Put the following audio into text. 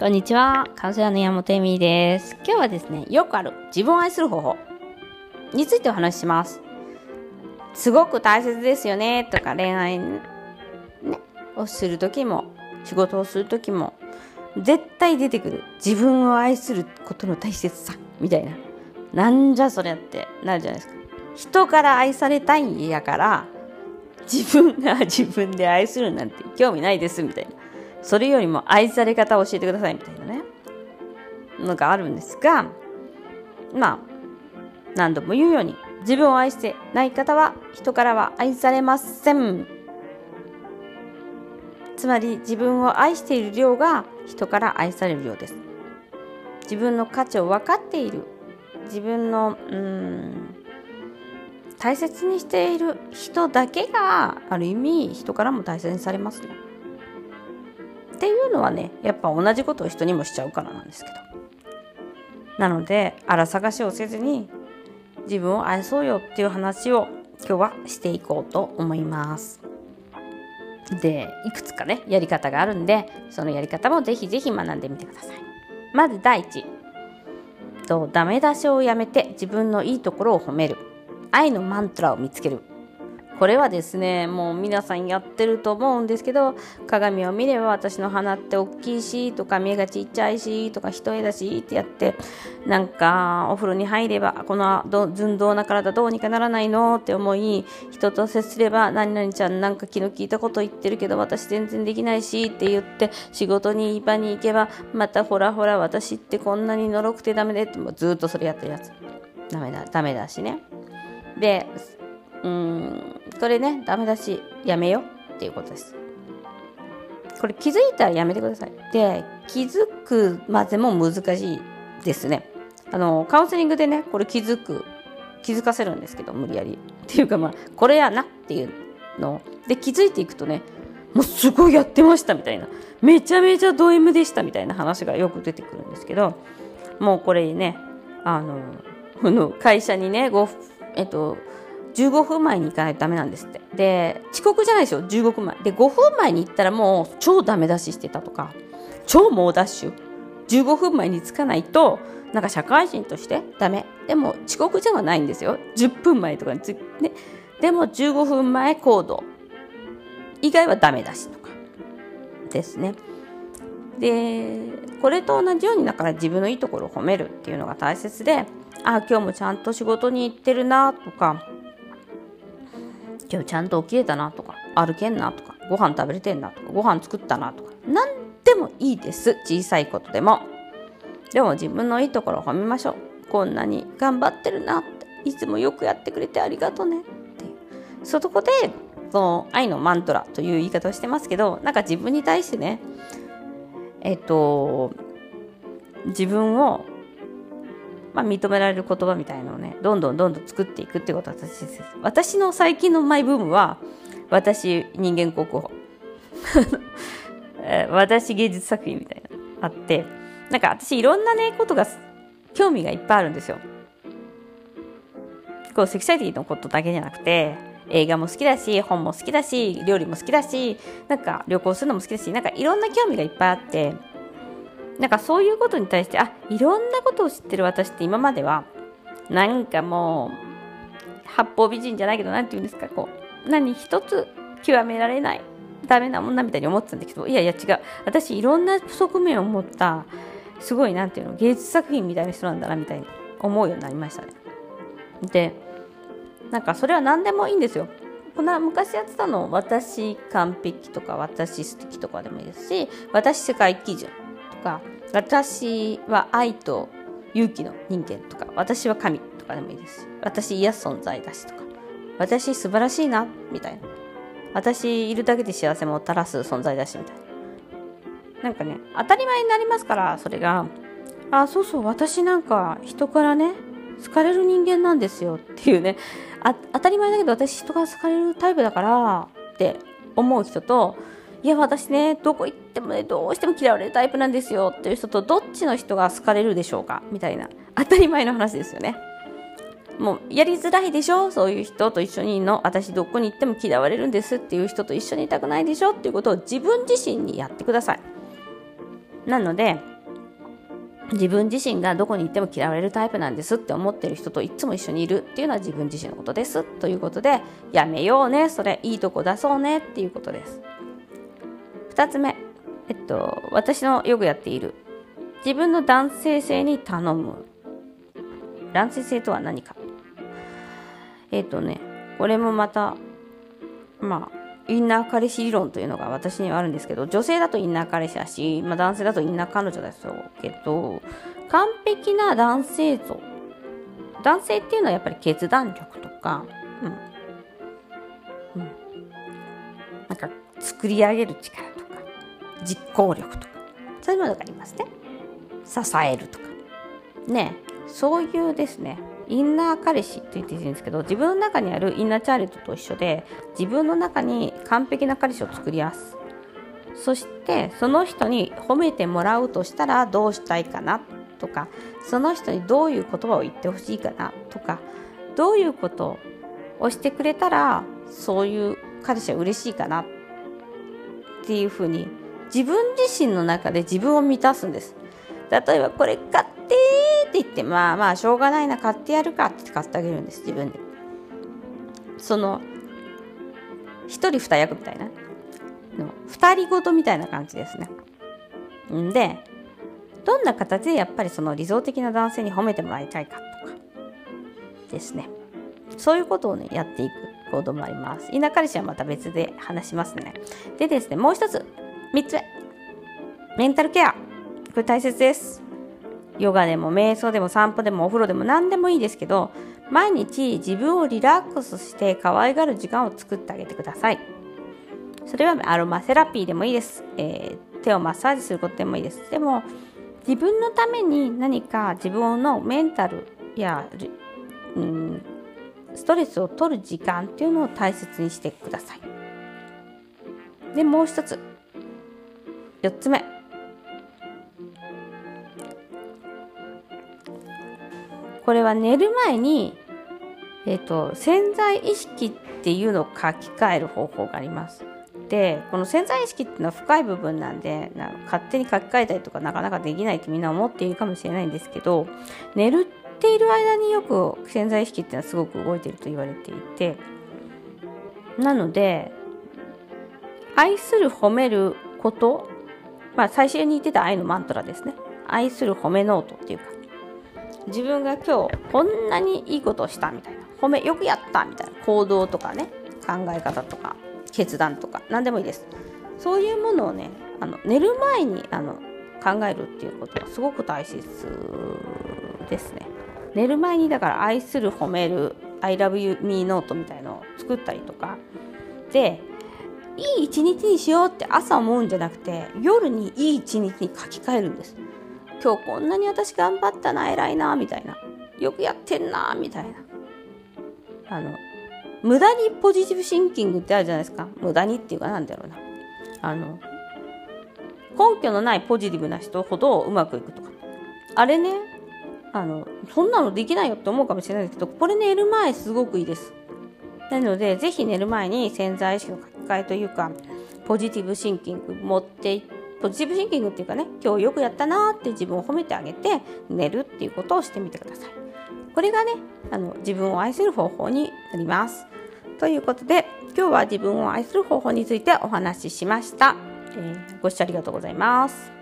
こんにちは。カウンセラーの山本恵美です。今日はですね、よくある自分を愛する方法についてお話しします。すごく大切ですよねとか恋愛、ね、をする時も仕事をする時も絶対出てくる自分を愛することの大切さみたいな。なんじゃそれってなるじゃないですか。人から愛されたいんやから自分が自分で愛するなんて興味ないですみたいな。それよりも愛され方を教えてくださいみたいなね。のがあるんですがまあ何度も言うように自分を愛してない方は人からは愛されません。つまり自分を愛している量が人から愛される量です。自分の価値を分かっている。自分のうん大切にしている人だけがある意味人からも大切にされますねっていうのはねやっぱ同じことを人にもしちゃうからなんですけど。なのであら探しをせずに自分を愛そうよっていう話を今日はしていこうと思います。でいくつかねやり方があるんでそのやり方もぜひぜひ学んでみてください。まず第一。とダメ出しをやめて自分のいいところを褒める。愛のマントラを見つける。これはですねもう皆さんやってると思うんですけど鏡を見れば私の鼻って大きいしとか目がちっちゃいしとか一重だしってやってなんかお風呂に入ればこの寸胴な体どうにかならないのって思い人と接すれば何々ちゃんなんか気の利いたこと言ってるけど私全然できないしって言って仕事に場に行けばまたほらほら私ってこんなにのろくてダメでってもうずっとそれやってるやつ。ダメだダメだしね。でうん。これねダメだしやめよっていうことです。これ気づいたらやめてください。で気づくまでも難しいですね。あのカウンセリングでねこれ気づく気づかせるんですけど無理やり。っていうかまあこれやなっていうので気づいていくとねもうすごいやってましたみたいな。めちゃめちゃド M でしたみたいな話がよく出てくるんですけどもうこれねあのの会社にねごえっと15分前に行かないとダメなんですって。で遅刻じゃないですよ。15分前。で5分前に行ったらもう超ダメ出ししてたとか超猛ダッシュ。15分前に着かないとなんか社会人としてダメ。でも遅刻じゃないんですよ。10分前とかにつ、ね、でも15分前行動。以外はダメだしとか。ですね。でこれと同じようにだから自分のいいところを褒めるっていうのが大切であ今日もちゃんと仕事に行ってるなとか今日ちゃんと起きれたなとか歩けんなとかご飯食べれてんなとかご飯作ったなとか何でもいいです小さいことでも。でも自分のいいところを褒めましょう。こんなに頑張ってるなって。いつもよくやってくれてありがとうね。っていう。そこでその愛のマントラという言い方をしてますけどなんか自分に対してねえっと自分をまあ、認められる言葉みたいのをねどんどんどんどん作っていくってことは私です。私の最近のマイブームは私人間国宝。私芸術作品みたいなあってなんか私いろんなねことが興味がいっぱいあるんですよ。こうセクシャリティのことだけじゃなくて映画も好きだし本も好きだし料理も好きだしなんか旅行するのも好きだしなんかいろんな興味がいっぱいあってなんかそういうことに対してあいろんなことを知ってる私って今まではなんかもう八方美人じゃないけど何て言うんですかこう何一つ極められないダメな女みたいに思ってたんだけどいやいや違う。私いろんな側面を持ったすごい何て言うの芸術作品みたいな人なんだなみたいに思うようになりましたね。でなんかそれは何でもいいんですよ。この昔やってたの私完璧とか私素敵とかでもいいですし私世界基準。か私は愛と勇気の人間とか私は神とかでもいいですし私癒す存在だしとか私素晴らしいなみたいな。私いるだけで幸せもたらす存在だしみたいな。なんかね当たり前になりますからそれが。あそうそう私なんか人からね好かれる人間なんですよっていうね。あ当たり前だけど私人が好かれるタイプだからって思う人といや私ねどこ行ってもねどうしても嫌われるタイプなんですよっていう人とどっちの人が好かれるでしょうか？みたいな。当たり前の話ですよね。もうやりづらいでしょそういう人と一緒にいるの。私どこに行っても嫌われるんですっていう人と一緒にいたくないでしょっていうことを自分自身にやってください。なので自分自身がどこに行っても嫌われるタイプなんですって思ってる人といつも一緒にいるっていうのは自分自身のことですということでやめようねそれいいとこ出そうねっていうことです。2つ目。えっと私のよくやっている。自分の男性性に頼む。男性性とは何か。えっとねこれもまたまあインナー彼氏理論というのが私にはあるんですけど女性だとインナー彼氏だし、まあ、男性だとインナー彼女ですけど完璧な男性像。男性っていうのはやっぱり決断力とか、うん。うん、なんか作り上げる力とか。実行力とかそういうものがありますね。支えるとか。ねそういうですね。インナー彼氏と言っていいんですけど自分の中にあるインナーチャーレットと一緒で自分の中に完璧な彼氏を作ります。そしてその人に褒めてもらうとしたらどうしたいかなとかその人にどういう言葉を言ってほしいかなとかどういうことをしてくれたらそういう彼氏は嬉しいかなっていうふうに自分自身の中で自分を満たすんです。例えばこれ買ってって言ってまあまあしょうがないな買ってやるかって買ってあげるんです。自分で。その一人二役みたいな。二人ごとみたいな感じですね。んでどんな形でやっぱりその理想的な男性に褒めてもらいたいかとか。ですね。そういうことをねやっていく行動もあります。田舎りしはまた別で話しますね。でですねもう一つ。3つ。目メンタルケア。これ大切です。ヨガでも瞑想でも散歩でもお風呂でも何でもいいですけど毎日自分をリラックスして可愛がる時間を作ってあげてください。それはアロマセラピーでもいいです、えー、手をマッサージすることでもいいです。でも自分のために何か自分のメンタルや、うん、ストレスを取る時間っていうのを大切にしてください。でもう一つ。4つ目これは寝る前に、えーと、潜在意識っていうのを書き換える方法があります。でこの潜在意識っていうのは深い部分なんでな勝手に書き換えたりとかなかなかできないってみんな思っているかもしれないんですけど寝るっている間によく潜在意識っていうのはすごく動いてると言われていてなので愛する褒めることまあ最初に言ってた愛のマントラですね。愛する褒めノートっていうか。自分が今日こんなにいいことをしたみたいな。褒めよくやったみたいな行動とかね。考え方とか決断とか。何でもいいです。そういうものをねあの寝る前にあの考えるっていうことはすごく大切ですね。寝る前にだから愛する褒める I love you me ノートみたいのを作ったりとか。でいい一日にしようって朝思うんじゃなくて夜にいい一日に書き換えるんです。今日こんなに私頑張ったな偉いなみたいな。よくやってんなみたいな。あの無駄にポジティブシンキングってあるじゃないですか。無駄にっていうかなんだろうな。あの根拠のないポジティブな人ほどうまくいくとか。あれねあのそんなのできないよって思うかもしれないですけどこれ寝る前すごくいいです。なのでぜひ寝る前に潜在意識の書き換えというかポジティブシンキング持っていってポジティブシンキングっていうかね今日よくやったなって自分を褒めてあげて寝るっていうことをしてみてください。これがねあの自分を愛する方法になります。ということで今日は自分を愛する方法についてお話ししました、えー、ご視聴ありがとうございます。